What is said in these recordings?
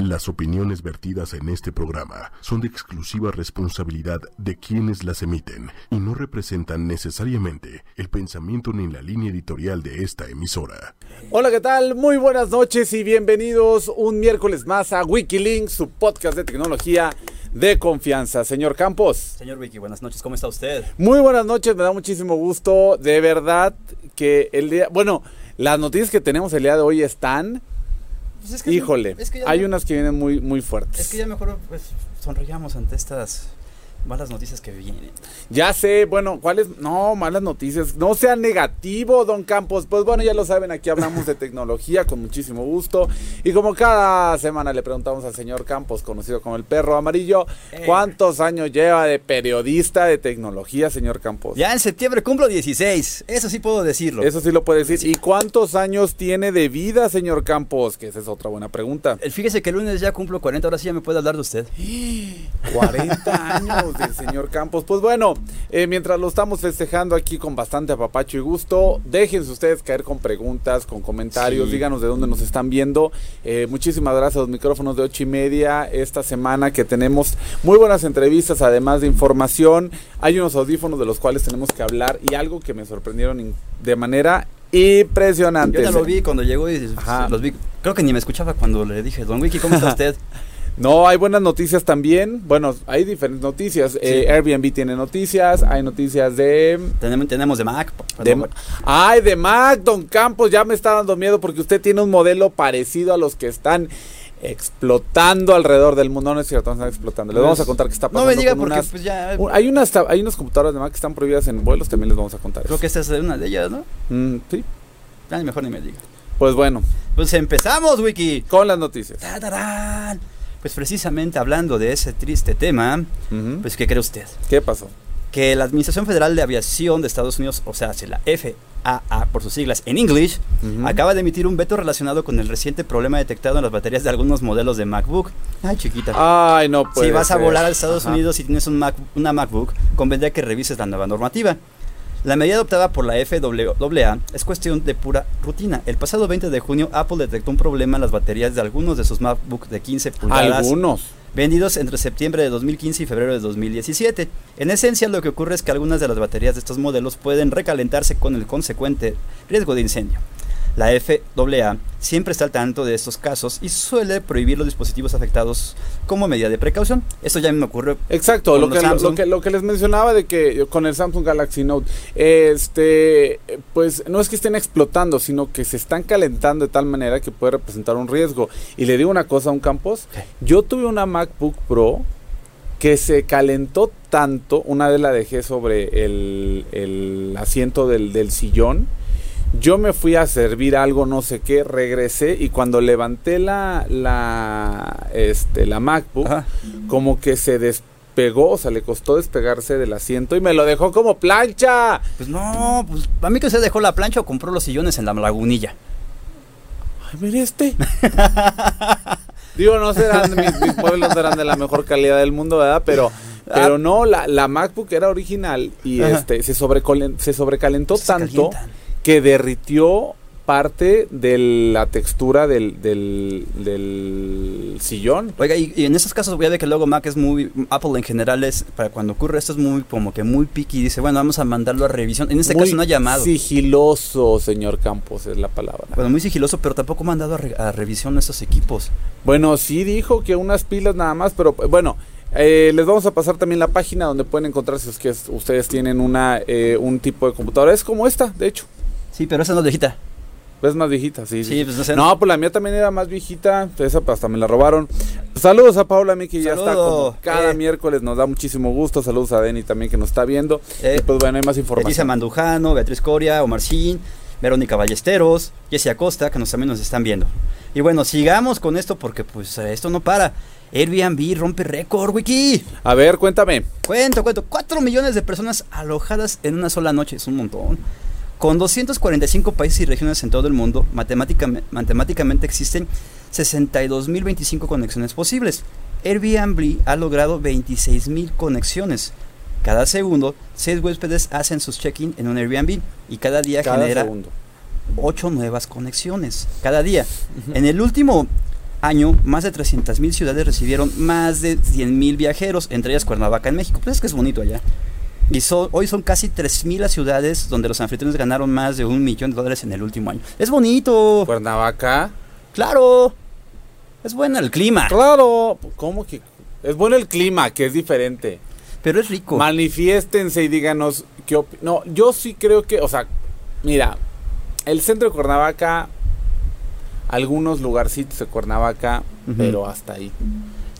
Las opiniones vertidas en este programa son de exclusiva responsabilidad de quienes las emiten y no representan necesariamente el pensamiento ni la línea editorial de esta emisora. Hola, ¿qué tal? Muy buenas noches y bienvenidos un miércoles más a Wikilinks, su podcast de tecnología de confianza. Señor Campos. Señor Wiki, buenas noches, ¿cómo está usted? Muy buenas noches, me da muchísimo gusto. De verdad que el día, bueno, las noticias que tenemos el día de hoy están Pues es que- Híjole, es que ya hay me- unas que vienen muy, muy fuertes. Es que ya mejor pues, sonreíamos ante estas malas noticias que vienen. Ya sé, bueno, ¿cuáles? No, malas noticias. No sea negativo, don Campos. Pues bueno, ya lo saben, aquí hablamos de tecnología con muchísimo gusto. Y como cada semana le preguntamos al señor Campos, conocido como el perro amarillo, Eh. ¿cuántos años lleva de periodista de tecnología, señor Campos? Ya en septiembre cumplo 16, eso sí puedo decirlo. Eso sí lo puede decir. ¿Y cuántos años tiene de vida, señor Campos? Que esa es otra buena pregunta. Fíjese que el lunes ya cumplo 40, ahora sí ya me puede hablar de usted. 40 años del señor Campos. Pues bueno, eh, mientras lo estamos festejando aquí con bastante apapacho y gusto, déjense ustedes caer con preguntas, con comentarios, Sí. díganos de dónde nos están viendo. Eh, muchísimas gracias a los micrófonos de ocho y media esta semana que tenemos muy buenas entrevistas, además de información. Hay unos audífonos de los cuales tenemos que hablar y algo que me sorprendieron de manera impresionante. Yo ya lo vi cuando llegó y Ajá. los vi. Creo que ni me escuchaba cuando le dije, Don Wiki, ¿cómo está usted? No, hay buenas noticias también. Bueno, hay diferentes noticias. Eh, Airbnb tiene noticias, hay noticias de... tenemos, tenemos de Mac. de Ay, de Mac, Don Campos, ya me está dando miedo porque usted tiene un modelo parecido a los que están explotando alrededor del mundo. No es cierto, no están explotando. Les vamos a contar qué está No pasando. me diga porque unas- pues ya... hay, unas, hay unas computadoras de Mac que están prohibidas en vuelos, también les vamos a contar. Creo eso. que esta es una de ellas, ¿no? Mm, sí, Ay, mejor ni me diga. pues bueno, Pues empezamos, Wiki. con las noticias. ¡Tararán! Pues precisamente hablando de ese triste tema, pues ¿qué cree usted? ¿Qué pasó? Que la Administración Federal de Aviación de Estados Unidos, o sea, la FAA por sus siglas en English, Ujú. acaba de emitir un veto relacionado con el reciente problema detectado en las baterías de algunos modelos de MacBook. Ay, chiquita. Ay, no puede si vas a volar a Estados Ajá. Unidos y tienes un Mac- una MacBook, convendría que revises la nueva normativa. La medida adoptada por la FAA es cuestión de pura rutina. El pasado 20 de junio, Apple detectó un problema en las baterías de algunos de sus MacBook de 15 pulgadas Algunos. vendidos entre septiembre de 2015 y febrero de 2017. En esencia, lo que ocurre es que algunas de las baterías de estos modelos pueden recalentarse con el consecuente riesgo de incendio. La FAA siempre está al tanto de estos casos y suele prohibir los dispositivos afectados como medida de precaución. Esto ya me ocurrió. Exacto, lo que, lo, Samsung. que, lo que les mencionaba de que con el Samsung Galaxy Note, este, pues no es que estén explotando, sino que se están calentando de tal manera que puede representar un riesgo. Y le digo una cosa a un campos, yo tuve una MacBook Pro que se calentó tanto, una vez la dejé sobre el, el asiento del, del sillón, yo me fui a servir algo, no sé qué, regresé y cuando levanté la, la, este, la MacBook, Ajá. como que se despegó, o sea, le costó despegarse del asiento y me lo dejó como plancha. Pues no, pues a mí que se dejó la plancha o compró los sillones en la lagunilla. Ay, mire este. Digo, no serán, mis, mis muebles no serán de la mejor calidad del mundo, ¿verdad? Pero, pero no, la, la MacBook era original y Ajá. este se, sobrecolen- se sobrecalentó Se tanto calientan. Que derritió parte de la textura del, del, del sillón. Oiga, y, y en estos casos voy a ver que luego Mac es muy, Apple en general es, para cuando ocurre esto es muy, como que muy picky, dice, bueno, vamos a mandarlo a revisión. En este Muy caso no ha llamado. Sigiloso, señor Campos, es la palabra. Bueno, muy sigiloso, pero tampoco ha mandado a, re- a revisión estos equipos. Bueno, sí dijo que unas pilas nada más, pero bueno, eh, les vamos a pasar también la página donde pueden encontrar si es que es- ustedes tienen una eh, un tipo de computadora. Es como esta, de hecho. Sí, pero esa no es viejita. Es más viejita, sí. Sí, pues no sé. No, pues la mía también era más viejita. Esa pues, hasta me la robaron. Saludos a Paula, mi que ya está como cada eh. miércoles. Nos da muchísimo gusto. Saludos a Denny también que nos está viendo. Eh, y pues bueno, hay más información. Mandujano, Beatriz Coria, Omar Sin, Verónica Ballesteros, Jessie Acosta, que nos, también nos están viendo. Y bueno, sigamos con esto porque pues esto no para. Airbnb rompe récord, Wiki. A ver, cuéntame. Cuento, cuento. 4 millones de personas alojadas en una sola noche. Es un montón. Con 245 países y regiones en todo el mundo, matemáticamente, matemáticamente existen 62.025 conexiones posibles. Airbnb ha logrado 26.000 conexiones. Cada segundo, 6 huéspedes hacen sus check-in en un Airbnb y cada día Cada genera segundo. 8 nuevas conexiones. Cada día. En el último año, más de 300.000 ciudades recibieron más de 100.000 viajeros, entre ellas Cuernavaca en México. Pues es que es bonito allá. Y so- hoy son casi 3.000 las ciudades donde los anfitriones ganaron más de un millón de dólares en el último año. Es bonito. Cuernavaca. Claro. Es bueno el clima, Claro. ¿Cómo que? Es bueno el clima, que es diferente. pero es rico. Manifiéstense y díganos qué opi- No, yo sí creo que, o sea, mira, el centro de Cuernavaca, algunos lugarcitos de Cuernavaca, pero hasta ahí.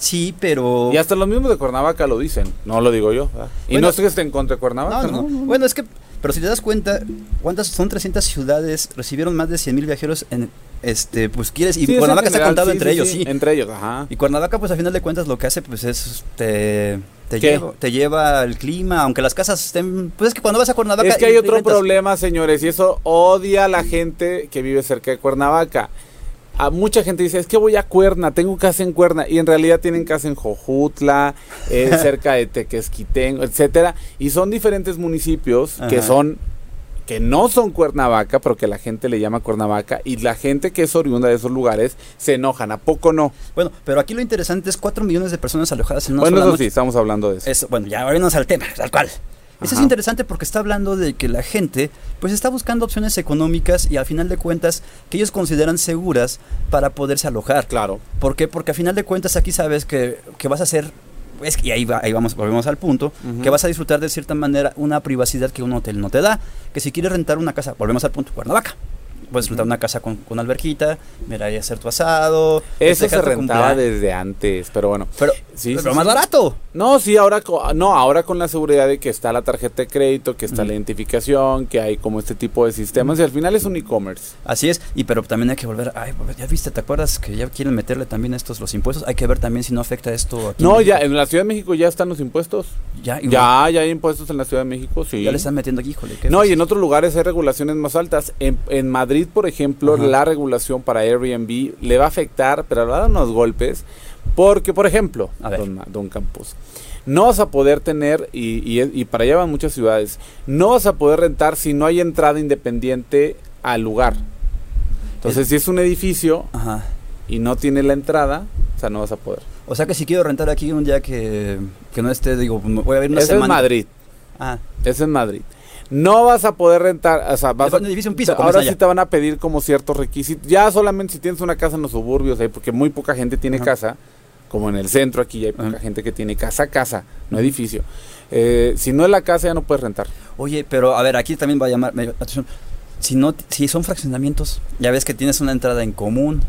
Sí, pero... Y hasta los mismos de Cuernavaca lo dicen, no lo digo yo. Y no sé que esté en contra de Cuernavaca, No, ¿no? no, no. Bueno, es que, pero si te das cuenta, ¿cuántas son 300 ciudades? Recibieron más de 100 mil viajeros en, este, pues quieres, y Sí, es Cuernavaca está contado sí, entre sí, ellos, sí. Entre ellos, ajá. Y Cuernavaca, pues a final de cuentas lo que hace, pues es, te, te, te lleva el clima, aunque las casas estén, pues es que cuando vas a Cuernavaca... Es que hay otro rentas- problema, señores, y eso odia a la gente que vive cerca de Cuernavaca. A mucha gente dice, es que voy a Cuerna, tengo casa en Cuerna, y en realidad tienen casa en Jojutla, eh, cerca de Tequesquitengo, etcétera, y son diferentes municipios que son que no son Cuernavaca, pero que la gente le llama Cuernavaca, y la gente que es oriunda de esos lugares se enojan, ¿a poco no? Bueno, pero aquí lo interesante es 4 millones de personas alojadas en una bueno, sola eso noche. sí, estamos hablando de eso. Eso, bueno, ya vámonos al tema, tal cual. Eso es interesante porque está hablando de que la gente pues está buscando opciones económicas y al final de cuentas que ellos consideran seguras para poderse alojar. Claro. ¿Por qué? Porque al final de cuentas aquí sabes que, que vas a hacer, es, que- y ahí, va- ahí vamos, volvemos al punto, que vas a disfrutar de cierta manera una privacidad que un hotel no te da. Que si quieres rentar una casa, volvemos al punto, Cuernavaca. Puedes rentar una casa con, con alberquita, mira ahí hacer tu asado. Eso se rentaba desde antes, pero bueno. Pero, Sí, pero sí, más sí. barato. No, sí, ahora no, ahora con la seguridad de que está la tarjeta de crédito, que está la identificación, que hay como este tipo de sistemas y al final es un e-commerce. Así es, y pero también hay que volver, ay, pues, ya viste, ¿te acuerdas que ya quieren meterle también estos los impuestos? Hay que ver también si no afecta esto aquí. No, ya en la Ciudad de México ya están los impuestos. ya, y- Ya, ya hay impuestos en la Ciudad de México, sí. ya le están metiendo aquí, híjole. qué No, y en otros lugares hay regulaciones más altas. En, en Madrid, por ejemplo, Ajá. la regulación para Airbnb le va a afectar, pero le va a dar unos golpes. Porque, por ejemplo, don, don Campos, no vas a poder tener, y, y, y para allá van muchas ciudades, no vas a poder rentar si no hay entrada independiente al lugar. Entonces, Es- si es un edificio Ajá. y no tiene la entrada, o sea, no vas a poder. O sea que si quiero rentar aquí un día que, que no esté, digo, voy a ver una es semana. Madrid. Ah, es Madrid. No vas a poder rentar, o sea, vas a, un piso, ahora sí te van a pedir como ciertos requisitos. Ya solamente si tienes una casa en los suburbios, ahí, porque muy poca gente tiene Ajá. casa, como en el centro aquí ya hay poca Ajá. gente que tiene casa, casa, no edificio. Eh, si no es la casa ya no puedes rentar. oye, pero a ver, aquí también va a llamar atención. Si no, si son fraccionamientos, ya ves que tienes una entrada en común.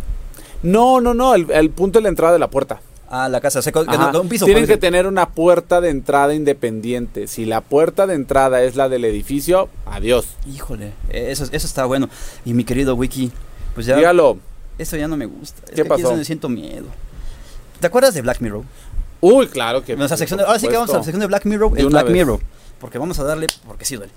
No, no, no, el, el punto es la entrada de la puerta. Ah, la casa, o sea, que Ajá. no- un piso. Tienen que tener una puerta de entrada independiente. Si la puerta de entrada es la del edificio, adiós. Híjole, eso, eso está bueno. Y mi querido Wiki, pues ya... Dígalo. Eso ya no me gusta. Es ¿Qué que aquí es pasó? donde siento miedo. ¿Te acuerdas de Black Mirror? Uy, claro que. Nuestra sección de- ahora sí que vamos a la sección de Black Mirror. De Es Black vez. Mirror. Porque vamos a darle, porque sí duele.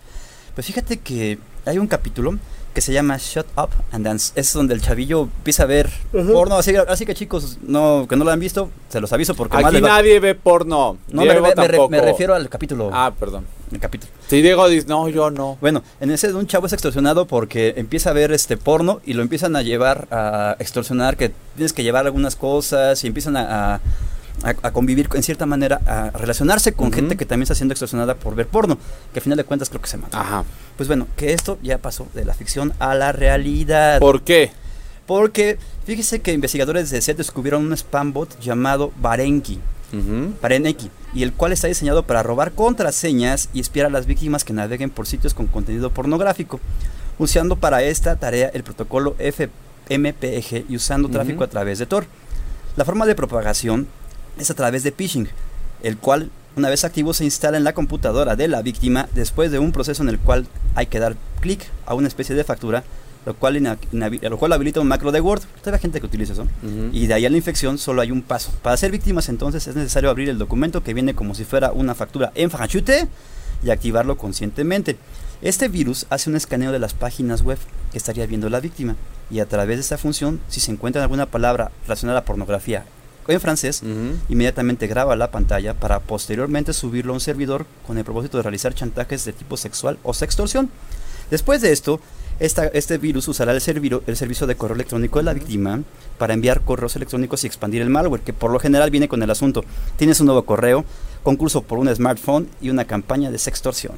Pues fíjate que hay un capítulo que se llama Shut Up and Dance. Es donde el chavillo empieza a ver porno. Así, así que chicos, no, que no lo han visto, se los aviso porque más Aquí va- nadie ve porno. No, me, Diego me- me re- tampoco. me refiero al capítulo. Ah, perdón. el capítulo. Si Diego dice, no, yo no. Bueno, en ese un chavo es extorsionado porque empieza a ver este porno y lo empiezan a llevar a extorsionar, que tienes que llevar algunas cosas y empiezan a, a- a- a convivir en cierta manera, a relacionarse con gente que también está siendo extorsionada por ver porno, que al final de cuentas creo que se mata. Ajá. Pues bueno, que esto ya pasó de la ficción a la realidad. ¿Por qué? Porque fíjese que investigadores de SET descubrieron un spam bot llamado Barenki. Pareneki, y el cual está diseñado para robar contraseñas y espiar a las víctimas que naveguen por sitios con contenido pornográfico, usando para esta tarea el protocolo FMPEG y usando tráfico a través de Tor. La forma de propagación es a través de phishing, el cual una vez activo se instala en la computadora de la víctima después de un proceso en el cual hay que dar clic a una especie de factura, lo cual, lo cual habilita un macro de Word. Todavía hay gente que utiliza eso. Ujú. Y de ahí a la infección solo hay un paso. Para ser víctimas entonces es necesario abrir el documento que viene como si fuera una factura en franchute y activarlo conscientemente. Este virus hace un escaneo de las páginas web que estaría viendo la víctima y a través de esta función, si se encuentra alguna palabra relacionada a pornografía en francés, inmediatamente graba la pantalla para posteriormente subirlo a un servidor con el propósito de realizar chantajes de tipo sexual o sextorsión. Después de esto, esta- este virus usará el, serviro- el servicio de correo electrónico de la víctima para enviar correos electrónicos y expandir el malware, que por lo general viene con el asunto. Tienes un nuevo correo, concurso por un smartphone y una campaña de sextorsión.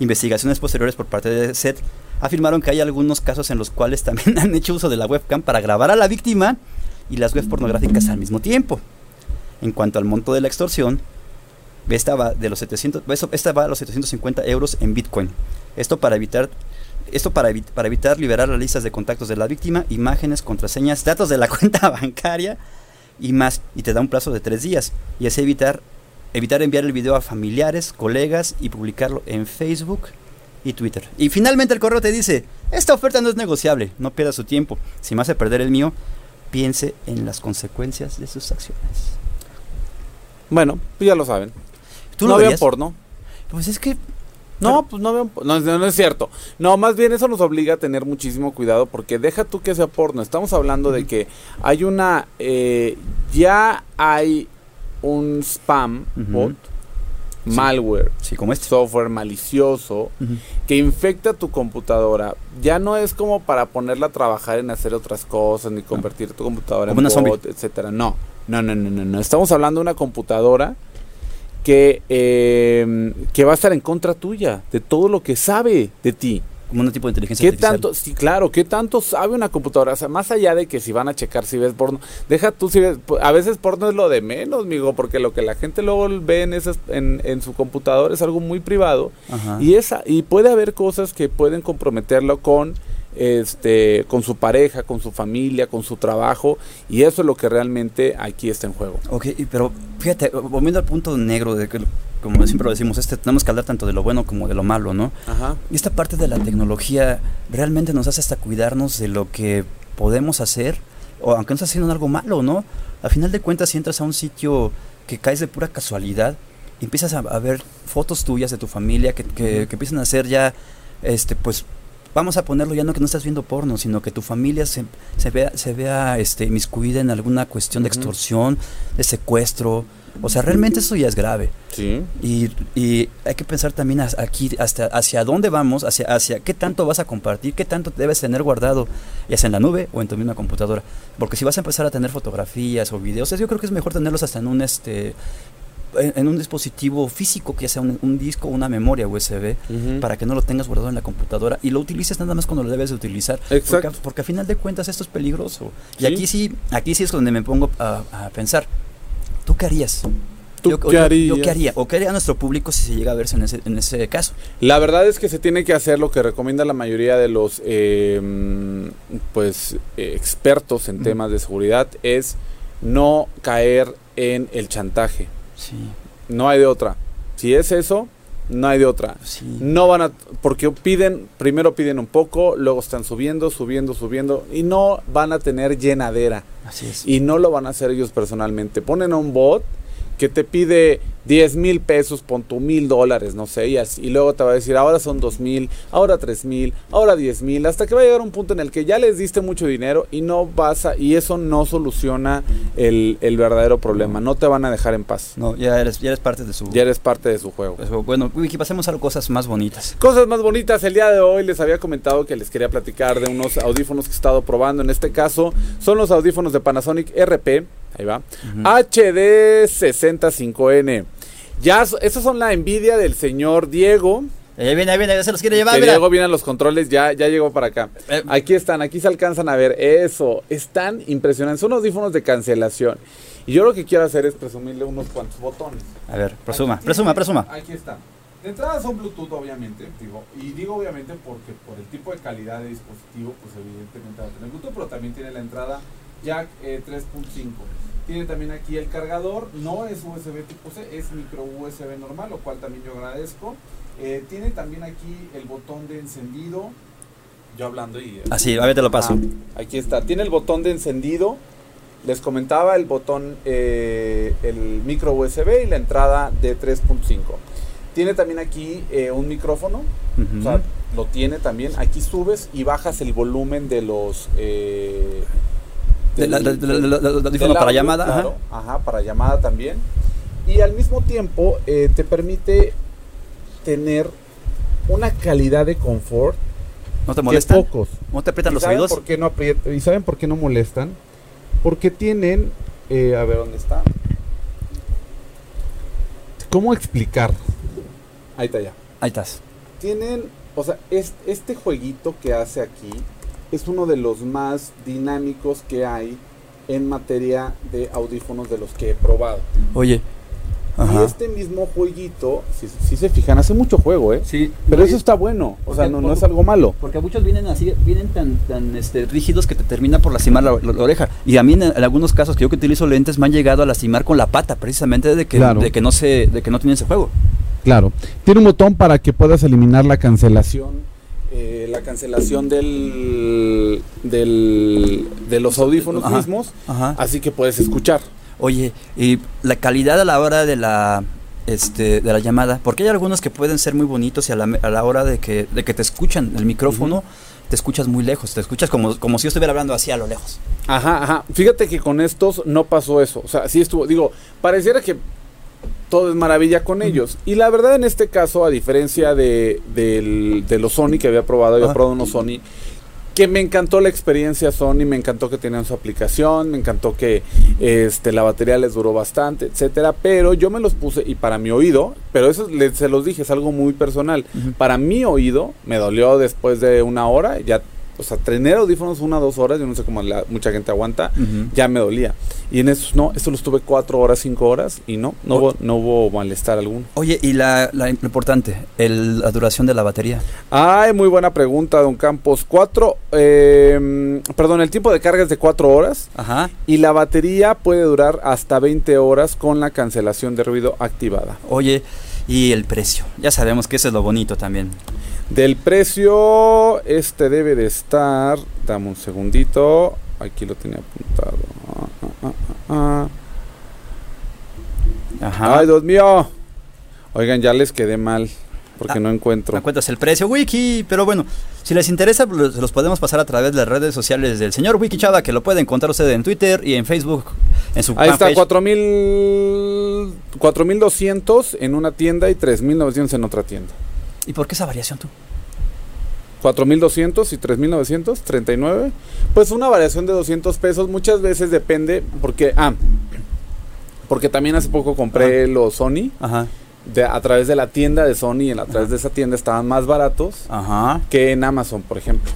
Investigaciones posteriores por parte de SET afirmaron que hay algunos casos en los cuales también han hecho uso de la webcam para grabar a la víctima y las webs pornográficas al mismo tiempo. En cuanto al monto de la extorsión, esta va, de los 700, eso- esta va a los 750 euros en Bitcoin. Esto para evitar esto para, para evitar liberar las listas de contactos de la víctima, imágenes, contraseñas, datos de la cuenta bancaria y más. Y te da un plazo de tres días. Y así evitar, evitar enviar el video a familiares, colegas y publicarlo en Facebook y Twitter. Y finalmente el correo te dice, esta oferta no es negociable, no pierda su tiempo. Si me hace perder el mío, piense en las consecuencias de sus acciones. Bueno, pues ya lo saben. ¿Tú no vean porno. Pues es que No, pues no vean no, no, es cierto. No, más bien eso nos obliga a tener muchísimo cuidado porque deja tú que sea porno. Estamos hablando de que hay una... eh, ya hay un spam bot, malware, sí, como este. software malicioso que infecta tu computadora. Ya no es como para ponerla a trabajar en hacer otras cosas ni convertir tu computadora Como en una zombie. bot, etcétera. No, no, no, no, no, no. Estamos hablando de una computadora que eh, que va a estar en contra tuya de todo lo que sabe de ti. Como un tipo de inteligencia ¿Qué artificial. tanto? Sí, claro, ¿qué tanto sabe una computadora? O sea, más allá de que si van a checar si ves porno, deja tú si ves, a veces porno es lo de menos, amigo, porque lo que la gente luego ve en, esas, en, en su computadora es algo muy privado Ajá. y esa y puede haber cosas que pueden comprometerlo con este con su pareja, con su familia, con su trabajo y eso es lo que realmente aquí está en juego. Ok, pero fíjate, volviendo al punto negro de que, como siempre lo decimos, este, tenemos que hablar tanto de lo bueno como de lo malo, ¿no? Ajá. Y esta parte de la tecnología realmente nos hace hasta cuidarnos de lo que podemos hacer, o aunque no estés haciendo algo malo, ¿no? A final de cuentas, si entras a un sitio que caes de pura casualidad, empiezas a, a ver fotos tuyas de tu familia que, que empiezan a ser ya, este, pues, vamos a ponerlo ya no que no estás viendo porno, sino que tu familia se, se vea, se vea este, inmiscuida en alguna cuestión de extorsión, de secuestro. O sea, realmente eso ya es grave. Sí. Y, y hay que pensar también aquí hasta hacia dónde vamos, hacia, hacia qué tanto vas a compartir, qué tanto debes tener guardado, ya sea en la nube o en tu misma computadora. Porque si vas a empezar a tener fotografías o videos, yo creo que es mejor tenerlos hasta en un este en, un dispositivo físico, que ya sea un, un disco o una memoria USB, para que no lo tengas guardado en la computadora y lo utilices nada más cuando lo debes de utilizar. Exacto. Porque, porque a final de cuentas esto es peligroso. Y aquí sí, aquí sí es donde me pongo a, a pensar. ¿Tú qué harías? ¿Tú yo, qué yo- yo harías? qué haría? ¿O qué haría nuestro público si se llega a verse en ese, en ese caso? La verdad es que se tiene que hacer lo que recomienda la mayoría de los eh, mm, pues eh, expertos en temas de seguridad es no caer en el chantaje. Sí, No hay de otra. Si es eso, no hay de otra. sí. No van a porque piden, primero piden un poco, luego están subiendo, subiendo, subiendo y no van a tener llenadera Así es. y no lo van a hacer ellos personalmente. Ponen a un bot que te pide 10 mil pesos, pon tu mil dólares, no sé, y, así- y luego te va a decir, ahora son dos mil, ahora tres mil, ahora 10 mil, hasta que va a llegar un punto en el que ya les diste mucho dinero y no vas a, y eso no soluciona el, el verdadero problema, no te van a dejar en paz. No, ya eres, ya eres parte de su... Ya eres parte de su juego. bueno, Wiki, pasemos a cosas más bonitas. Cosas más bonitas, el día de hoy les había comentado que les quería platicar de unos audífonos que he estado probando. En este caso son los audífonos de Panasonic RP, ahí va, Ujú. HD 65N. Ya, esos son la envidia del señor Diego. Ahí viene, ahí viene, ya se los quiere llevar, Que mira. Diego viene a los controles, ya, ya llegó para acá. Eh, Aquí están, aquí se alcanzan a ver. Eso, están impresionantes. Son audífonos de cancelación. Y yo lo que quiero hacer es presumirle unos cuantos botones. a ver, presuma, Aquí presuma, tiene- presuma. Aquí está. De entrada son Bluetooth, obviamente. Digo, y digo obviamente porque por el tipo de calidad de dispositivo, pues evidentemente va a tener Bluetooth, pero también tiene la entrada jack eh, 3.5. Tiene también aquí el cargador, no es USB tipo C, es micro USB normal, lo cual también yo agradezco. Eh, tiene también aquí el botón de encendido. Yo hablando y... Así, a ver, te lo paso. Ah, aquí está. Tiene el botón de encendido. Les comentaba el botón, eh, el micro USB y la entrada de 3.5. Tiene también aquí eh, un micrófono. O sea, lo tiene también. Aquí subes y bajas el volumen de los... del- del del audífono para audio, llamada, ajá. claro. Ajá, para llamada también. Y al mismo tiempo eh, te permite tener una calidad de confort ¿No te molestan? Que pocos. ¿No te aprietan ¿Y los oídos? Por qué no ¿Y saben por qué no molestan? Porque tienen... eh, a ver, ¿dónde está? ¿Cómo explicar? Ahí está ya. Ahí estás. Tienen... O sea, es- este jueguito que hace aquí es uno de los más dinámicos que hay en materia de audífonos de los que he probado. Oye. Y este mismo jueguito, si, si se fijan, hace mucho juego, ¿eh? Sí, Pero eso está bueno, o sea, no, no es algo malo. Porque muchos vienen así, vienen tan, tan este, rígidos que te termina por lastimar la, la- la oreja. Y a mí en, en algunos casos que yo que utilizo lentes me han llegado a lastimar con la pata, precisamente de que, Claro. de que no se, de que no tienen ese juego. Claro. Tiene un botón para que puedas eliminar la cancelación. La cancelación del, del de los audífonos Ajá. mismos, Ajá. así que puedes escuchar. Oye, y la calidad a la hora de la este, de la llamada, porque hay algunos que pueden ser muy bonitos y a la, a la hora de que, de que te escuchan el micrófono, te escuchas muy lejos, te escuchas como, como si yo estuviera hablando así a lo lejos. Ajá, ajá. Fíjate que con estos no pasó eso. O sea, sí estuvo. Digo, pareciera que todo es maravilla con ellos. Y la verdad, en este caso, a diferencia de, del- de los Sony que había probado, había Ah. probado unos Sony. Que me encantó la experiencia Sony, me encantó que tenían su aplicación, me encantó que este, la batería les duró bastante, etcétera. Pero yo me los puse y para mi oído, pero eso le- se los dije, es algo muy personal. Para mi oído, me dolió después de una hora, ya, o sea, tener audífonos una o dos horas, yo no sé cómo la, mucha gente aguanta, ya me dolía. Y en esos no, estos los tuve cuatro horas, cinco horas y no, no, hubo, no hubo malestar alguno. Oye, y la, la- lo importante, el- la duración de la batería. Ay, muy buena pregunta, don Campos. Cuatro, eh, perdón, el tiempo de carga es de cuatro horas Ajá. y la batería puede durar hasta 20 horas con la cancelación de ruido activada. Oye, y el precio. Ya sabemos que eso es lo bonito también. Del precio, este debe de estar, dame un segundito, aquí lo tenía apuntado. Ah, ah, ah, ah, ah. Ajá. Ay, Dios mío. Oigan, ya les quedé mal porque Ah, no encuentro. ¿Me cuentas el precio, Wiki? Pero bueno, si les interesa, lo- se los podemos pasar a través de las redes sociales del señor Wiki Chava, que lo puede encontrar usted en Twitter y en Facebook, en su Ahí está, fanpage. 4000 4200 en una tienda y 3900 en otra tienda. ¿Y por qué esa variación tú? 4200 y 3900, 39. Pues una variación de 200 pesos. Muchas veces depende, porque. Ah, porque también hace poco compré los Sony. Ajá. De- a través de la tienda de Sony. y A través de esa tienda estaban más baratos Ajá. que en Amazon, por ejemplo.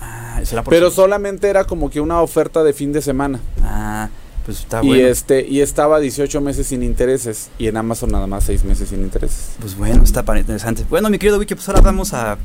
Ah, por Pero solamente era como que una oferta de fin de semana. Ah, pues está y bueno. este y estaba 18 meses sin intereses. Y en Amazon nada más 6 meses sin intereses. Pues bueno, está interesante. Bueno, mi querido Wiki, pues ahora vamos a...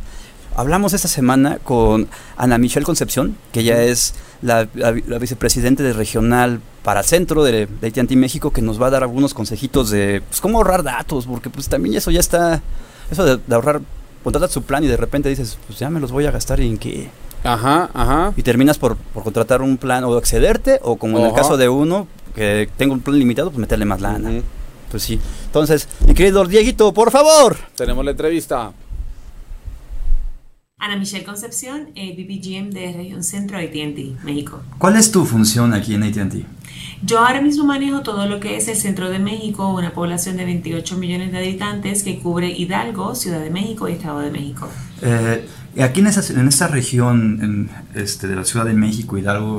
Hablamos esta semana con Ana Michelle Concepción, que ella es la, la- la vicepresidente de regional para centro de, de AT&T México, que nos va a dar algunos consejitos de pues, cómo ahorrar datos, porque pues también eso ya está... Eso de, de ahorrar, contratas su plan y de repente dices, pues ya me los voy a gastar en qué... Ajá, ajá. Y terminas por, por contratar un plan o excederte, o como en el caso de uno, que tengo un plan limitado, pues meterle más lana. Pues sí. Entonces, mi querido Dieguito, por favor. Tenemos la entrevista. Ana Michelle Concepción, eh, BPGM de Región Centro AT&T, México. ¿Cuál es tu función aquí en AT&T? Yo ahora mismo manejo todo lo que es el Centro de México, una población de 28 millones de habitantes que cubre Hidalgo, Ciudad de México y Estado de México. Eh, aquí en esa, en esta región en, este, de la Ciudad de México, Hidalgo,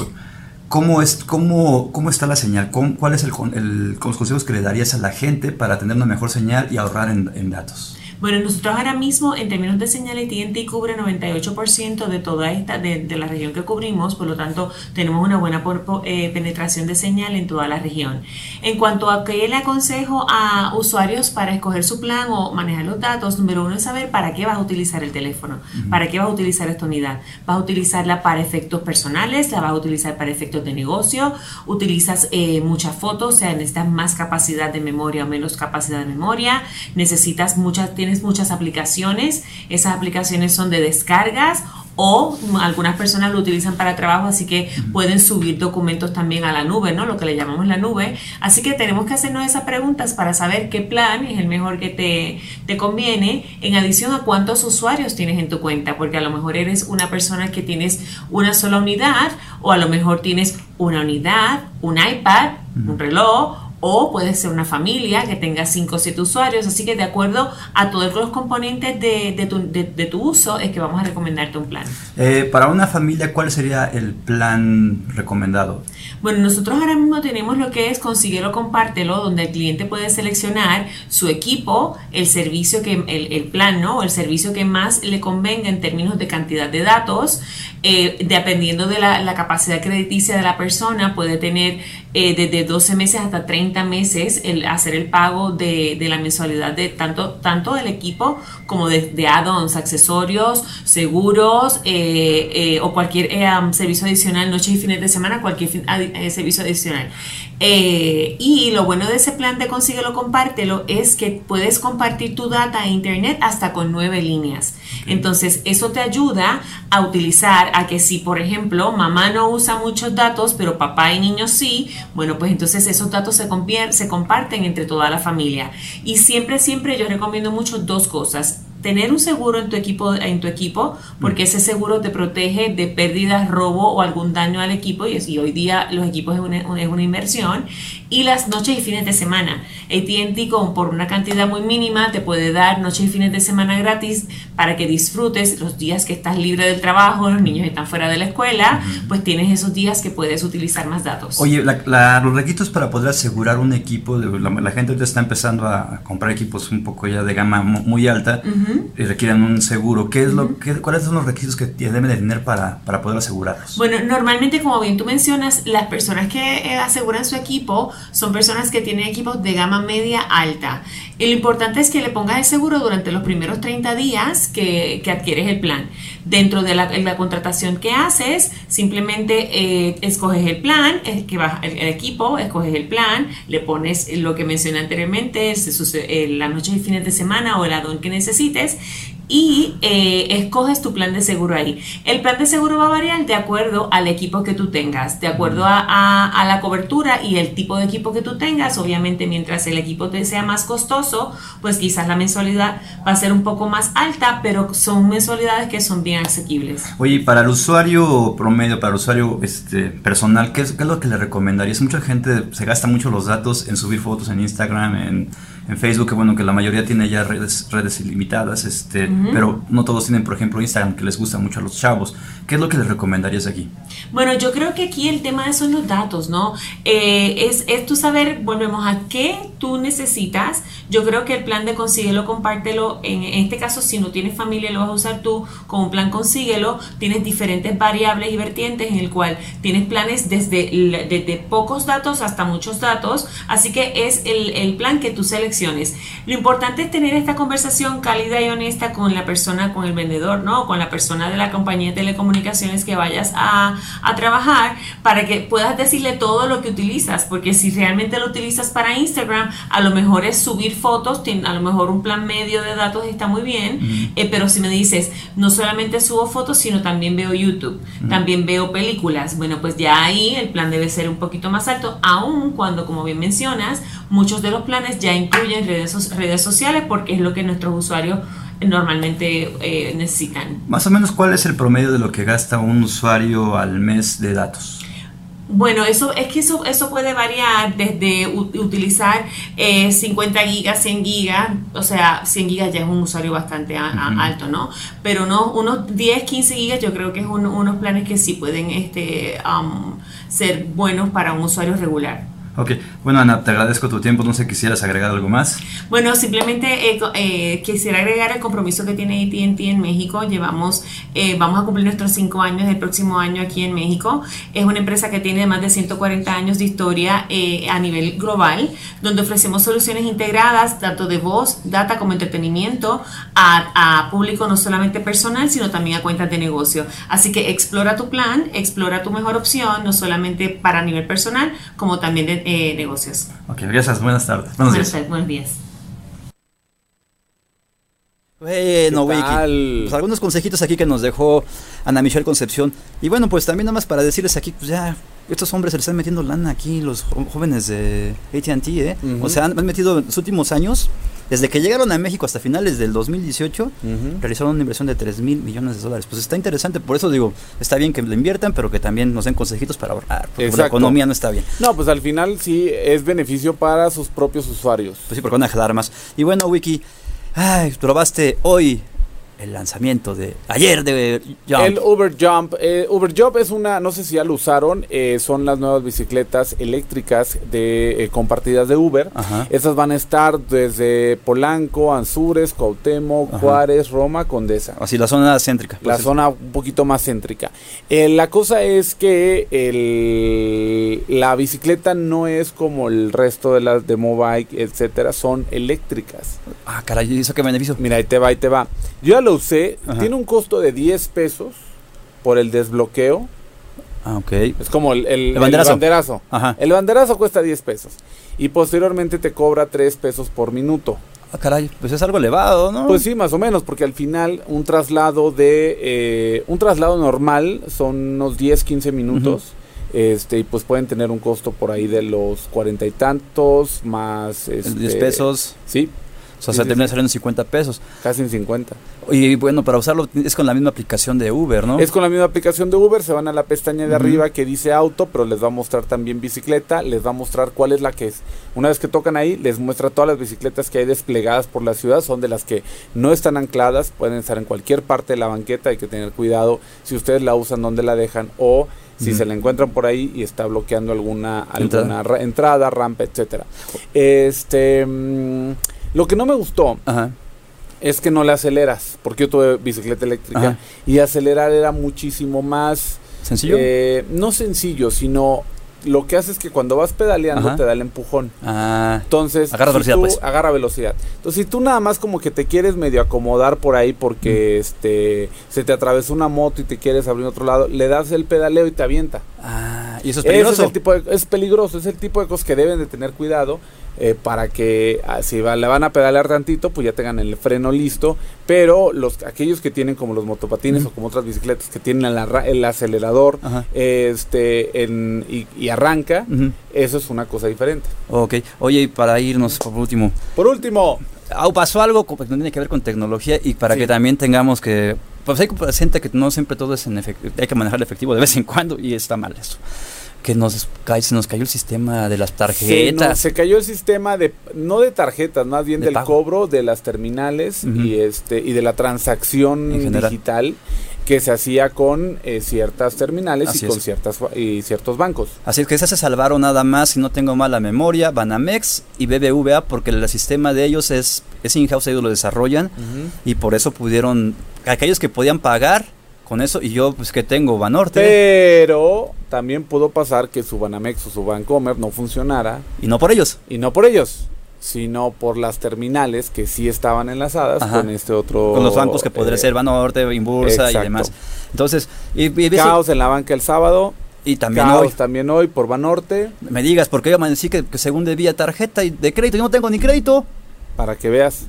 ¿cómo, es, cómo, cómo está la señal? ¿Cómo- ¿Cuál es el, el- los consejos que le darías a la gente para tener una mejor señal y ahorrar en, en datos? Bueno, nosotros ahora mismo en términos de señal AT&T cubre 98% de toda esta, de, de la región que cubrimos, por lo tanto tenemos una buena por- eh, penetración de señal en toda la región. En cuanto a qué le aconsejo a usuarios para escoger su plan o manejar los datos, número uno es saber para qué vas a utilizar el teléfono, para qué vas a utilizar esta unidad. Vas a utilizarla para efectos personales, la vas a utilizar para efectos de negocio, utilizas eh, muchas fotos, o sea, necesitas más capacidad de memoria o menos capacidad de memoria, necesitas muchas, tienes muchas aplicaciones, esas aplicaciones son de descargas o algunas personas lo utilizan para trabajo, así que pueden subir documentos también a la nube, ¿no? Lo que le llamamos la nube. Así que tenemos que hacernos esas preguntas para saber qué plan es el mejor que te, te conviene, en adición a cuántos usuarios tienes en tu cuenta, porque a lo mejor eres una persona que tienes una sola unidad, o a lo mejor tienes una unidad, un iPad, un reloj, o puede ser una familia que tenga 5 o 7 usuarios, así que de acuerdo a todos los componentes de, de, tu, de, de tu, uso es que vamos a recomendarte un plan. Eh, para una familia, ¿cuál sería el plan recomendado? Bueno, nosotros ahora mismo tenemos lo que es consíguelo, compártelo, donde el cliente puede seleccionar su equipo, el servicio que, el, el plan, ¿no? O el servicio que más le convenga en términos de cantidad de datos, eh, dependiendo de la, la, capacidad crediticia de la persona, puede tener eh, desde 12 meses hasta 30 meses el hacer el pago de, de la mensualidad de tanto, tanto del equipo como de, de add-ons, accesorios, seguros eh, o cualquier um, servicio adicional, noches y fines de semana, cualquier eh, servicio adicional. Eh, y lo bueno de ese plan de consíguelo, compártelo es que puedes compartir tu data a internet hasta con nueve líneas. Entonces, eso te ayuda a utilizar a que si, por ejemplo, mamá no usa muchos datos, pero papá y niños sí, bueno, pues entonces esos datos se, se comparten entre toda la familia. Y siempre, siempre yo recomiendo mucho dos cosas tener un seguro en tu equipo en tu equipo porque ese seguro te protege de pérdidas robo o algún daño al equipo y, y hoy día los equipos es una, es una, inversión y las noches y fines de semana. AT&T con por una cantidad muy mínima te puede dar noches y fines de semana gratis para que disfrutes los días que estás libre del trabajo los niños están fuera de la escuela pues tienes esos días que puedes utilizar más datos. Oye la, la, los requisitos para poder asegurar un equipo la, la gente está empezando a comprar equipos un poco ya de gama muy alta. Uh -huh y requieren un seguro. ¿Qué es lo, qué, ¿Cuáles son los requisitos que deben de tener para, para poder asegurarlos? Bueno, normalmente, como bien tú mencionas, las personas que eh, aseguran su equipo son personas que tienen equipos de gama media alta. Y lo importante es que le pongas el seguro durante los primeros 30 días que, que adquieres el plan. Dentro de la, contratación que haces, simplemente eh, escoges el plan, es que vas el, el, equipo, escoges el plan, le pones lo que mencioné anteriormente, las noches y fines de semana o el addon que necesites y eh, escoges tu plan de seguro ahí. El plan de seguro va a variar de acuerdo al equipo que tú tengas, de acuerdo a, a, a, la cobertura y el tipo de equipo que tú tengas. Obviamente, mientras el equipo te sea más costoso, pues quizás la mensualidad va a ser un poco más alta, pero son mensualidades que son bien asequibles. Oye, para el usuario promedio, para el usuario este, personal, ¿qué es, ¿qué es, lo que le recomendarías? Mucha gente se gasta mucho los datos en subir fotos en Instagram, en, en Facebook, que bueno, que la mayoría tiene ya redes, redes ilimitadas, este, uh -huh. pero no todos tienen, por ejemplo, Instagram, que les gusta mucho a los chavos. ¿Qué es lo que les recomendarías aquí? Bueno, yo creo que aquí el tema son los datos, ¿no? Eh, es, es tú saber, volvemos a qué tú necesitas. Yo creo que el plan de consíguelo, compártelo. En, en este caso, si no tienes familia, lo vas a usar tú un plan consíguelo. Tienes diferentes variables y vertientes en el cual tienes planes desde, desde pocos datos hasta muchos datos. Así que es el, el plan que tú Lo importante es tener esta conversación cálida y honesta con la persona, con el vendedor, ¿no? Con la persona de la compañía de telecomunicaciones que vayas a, a trabajar para que puedas decirle todo lo que utilizas. Porque si realmente lo utilizas para Instagram, a lo mejor es subir fotos, a lo mejor un plan medio de datos está muy bien, uh -huh. eh, pero si me dices, no solamente subo fotos, sino también veo YouTube, uh -huh. también veo películas, bueno, pues ya ahí el plan debe ser un poquito más alto, aun cuando, como bien mencionas, muchos de los planes ya incluyen redes, redes sociales porque es lo que nuestros usuarios normalmente eh, necesitan. Más o menos, ¿cuál es el promedio de lo que gasta un usuario al mes de datos? Bueno, eso es que eso, eso puede variar desde utilizar eh, 50 gigas, 100 gigas, o sea, 100 gigas ya es un usuario bastante a, a, uh -huh. alto, ¿no? Pero no, unos 10, 15 gigas yo creo que es un, unos planes que sí pueden este, um, ser buenos para un usuario regular. Ok, bueno Ana, te agradezco tu tiempo, no sé, ¿quisieras agregar algo más? Bueno, simplemente eh, eh, quisiera agregar el compromiso que tiene AT&T en México, llevamos, eh, vamos a cumplir nuestros cinco años el próximo año aquí en México, es una empresa que tiene más de 140 años de historia eh, a nivel global, donde ofrecemos soluciones integradas, tanto de voz, data como entretenimiento, a, público no solamente personal, sino también a cuentas de negocio, así que explora tu plan, explora tu mejor opción, no solamente para nivel personal, como también de eh, negocios. Ok, gracias, buenas tardes. Buenos, buenas días. Buenos días. Bueno, güey, pues algunos consejitos aquí que nos dejó Ana Michelle Concepción. Y bueno, pues también nada más para decirles aquí, pues ya, estos hombres se les están metiendo lana aquí, los jóvenes de ATT, ¿eh? Uh -huh. O sea, han, han, metido en los últimos años Desde que llegaron a México hasta finales del 2018, Ujú. realizaron una inversión de 3 mil millones de dólares. Pues está interesante, por eso digo, está bien que le inviertan, pero que también nos den consejitos para ahorrar, porque la economía no está bien. No, pues al final sí es beneficio para sus propios usuarios. Pues sí, porque van a jalar más. Y bueno, Wiki, ay, probaste hoy el lanzamiento de ayer de Jump. El Uber Jump. eh, Uber Jump es una, no sé si ya lo usaron, eh, son las nuevas bicicletas eléctricas de eh, compartidas de Uber. Ajá. Esas van a estar desde Polanco, Anzures, Cuauhtémoc, Ajá. Juárez, Roma, Condesa. Así, la zona céntrica. La Pues, zona un poquito más céntrica. Eh, la cosa es que el- la bicicleta no es como el resto de las de Mobike, etcétera, son eléctricas. Ah, caray, ¿y ¿eso qué beneficio? Mira, ahí te va, ahí te va. Yo ya lo usé, Ajá. tiene un costo de 10 pesos por el desbloqueo. Ah, ok. Es como el, el- El banderazo. el banderazo. Ajá. El banderazo cuesta 10 pesos. Y posteriormente te cobra 3 pesos por minuto. Ah, caray, pues es algo elevado, ¿no? Pues sí, más o menos, porque al final un traslado de eh, un traslado normal son unos 10, 15 minutos. Este, y pues pueden tener un costo por ahí de los cuarenta y tantos más este, 10 pesos. Sí, O sea, sí, se sí, termina sí. saliendo 50 pesos. casi en 50. Y bueno, para usarlo es con la misma aplicación de Uber, ¿no? Es con la misma aplicación de Uber, se van a la pestaña de arriba que dice auto, pero les va a mostrar también bicicleta, les va a mostrar cuál es la que es. Una vez que tocan ahí, les muestra todas las bicicletas que hay desplegadas por la ciudad, son de las que no están ancladas, pueden estar en cualquier parte de la banqueta, hay que tener cuidado si ustedes la usan, dónde la dejan o si se la encuentran por ahí y está bloqueando alguna, Entrada. alguna ra- entrada, rampa, etcétera. Este, mm, lo que no me gustó Ajá. es que no le aceleras, porque yo tuve bicicleta eléctrica Ajá. y acelerar era muchísimo más ¿Sencillo? eh, no sencillo, sino lo que hace es que cuando vas pedaleando Ajá. te da el empujón. ah, Entonces, Agarra si velocidad, tú- pues. agarra velocidad. Entonces, si tú nada más como que te quieres medio acomodar por ahí porque este se te atravesó una moto y te quieres abrir otro lado, le das el pedaleo y te avienta. ah, y eso es peligroso. es, el tipo de- es peligroso, es el tipo de cosas que deben de tener cuidado eh, para que ah, si va- le van a pedalear tantito, pues ya tengan el freno listo. Pero los aquellos que tienen como los motopatines o como otras bicicletas que tienen el, acelerador este en- y, y arranca, eso es una cosa diferente. Ok. Oye, y para irnos por último, Por último, pasó algo que no tiene que ver con tecnología y para Sí. que también tengamos que pues hay que presente que no siempre todo es en efectivo, hay que manejar el efectivo de vez en cuando y está mal eso. Que nos cae, se nos cayó el sistema de las se, nos- tarjetas. se cayó el sistema de no de tarjetas, más bien De del pago. cobro de las terminales y este y de la transacción digital que se hacía con eh, ciertas terminales Así y con es. ciertas y ciertos bancos. Así es que esas se salvaron nada más, si no tengo mala memoria, Banamex y BBVA, porque el sistema de ellos es, es in-house, ellos lo desarrollan y por eso pudieron, aquellos que podían pagar con eso, y yo pues que tengo Banorte Pero también pudo pasar que su Banamex o su Bancomer no funcionara y no por ellos. y no por ellos, sino por las terminales que sí estaban enlazadas Ajá. con este otro Con los bancos que podría eh, ser Banorte, Inbursa y exacto. demás. Entonces, y, y Caos en la banca el sábado, y también caos hoy, también hoy por Banorte, me digas, porque yo amanecí que, que según debía tarjeta y de crédito, yo no tengo ni crédito. para que veas.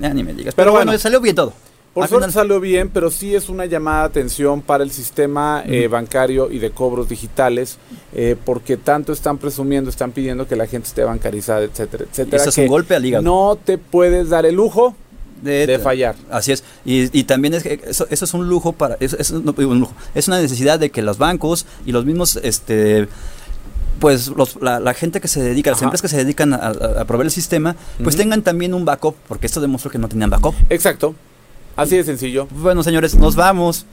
Ya ni me digas. Pero Pero, bueno, bueno. salió bien todo. Por suerte final- salió bien, pero sí es una llamada de atención para el sistema eh, bancario y de cobros digitales, eh, porque tanto están presumiendo, están pidiendo que la gente esté bancarizada, etcétera, etcétera. Eso es un golpe al hígado. No te puedes dar el lujo de, de fallar. Así es. Y, y también es que eso, eso es un lujo para. Eso, eso no un lujo. Es una necesidad de que los bancos y los mismos. este pues los, la, la gente que se dedica, las Ajá. empresas que se dedican a, a- a proveer el sistema, pues tengan también un backup, porque esto demostró que no tenían backup. Exacto. Así de sencillo. Bueno, señores, nos vamos.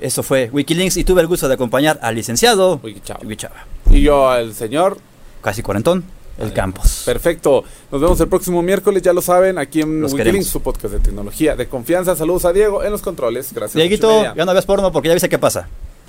Eso fue Wikilinks y tuve el gusto de acompañar al licenciado Uy, chao. Luis Chava, Y yo al señor. casi cuarentón, el Campos. Perfecto. Nos vemos el próximo miércoles, ya lo saben, aquí en Los Wikilinks, queremos. su podcast de tecnología de confianza. Saludos a Diego en los controles. Gracias. Dieguito, ya no ves porno porque ya viste qué pasa.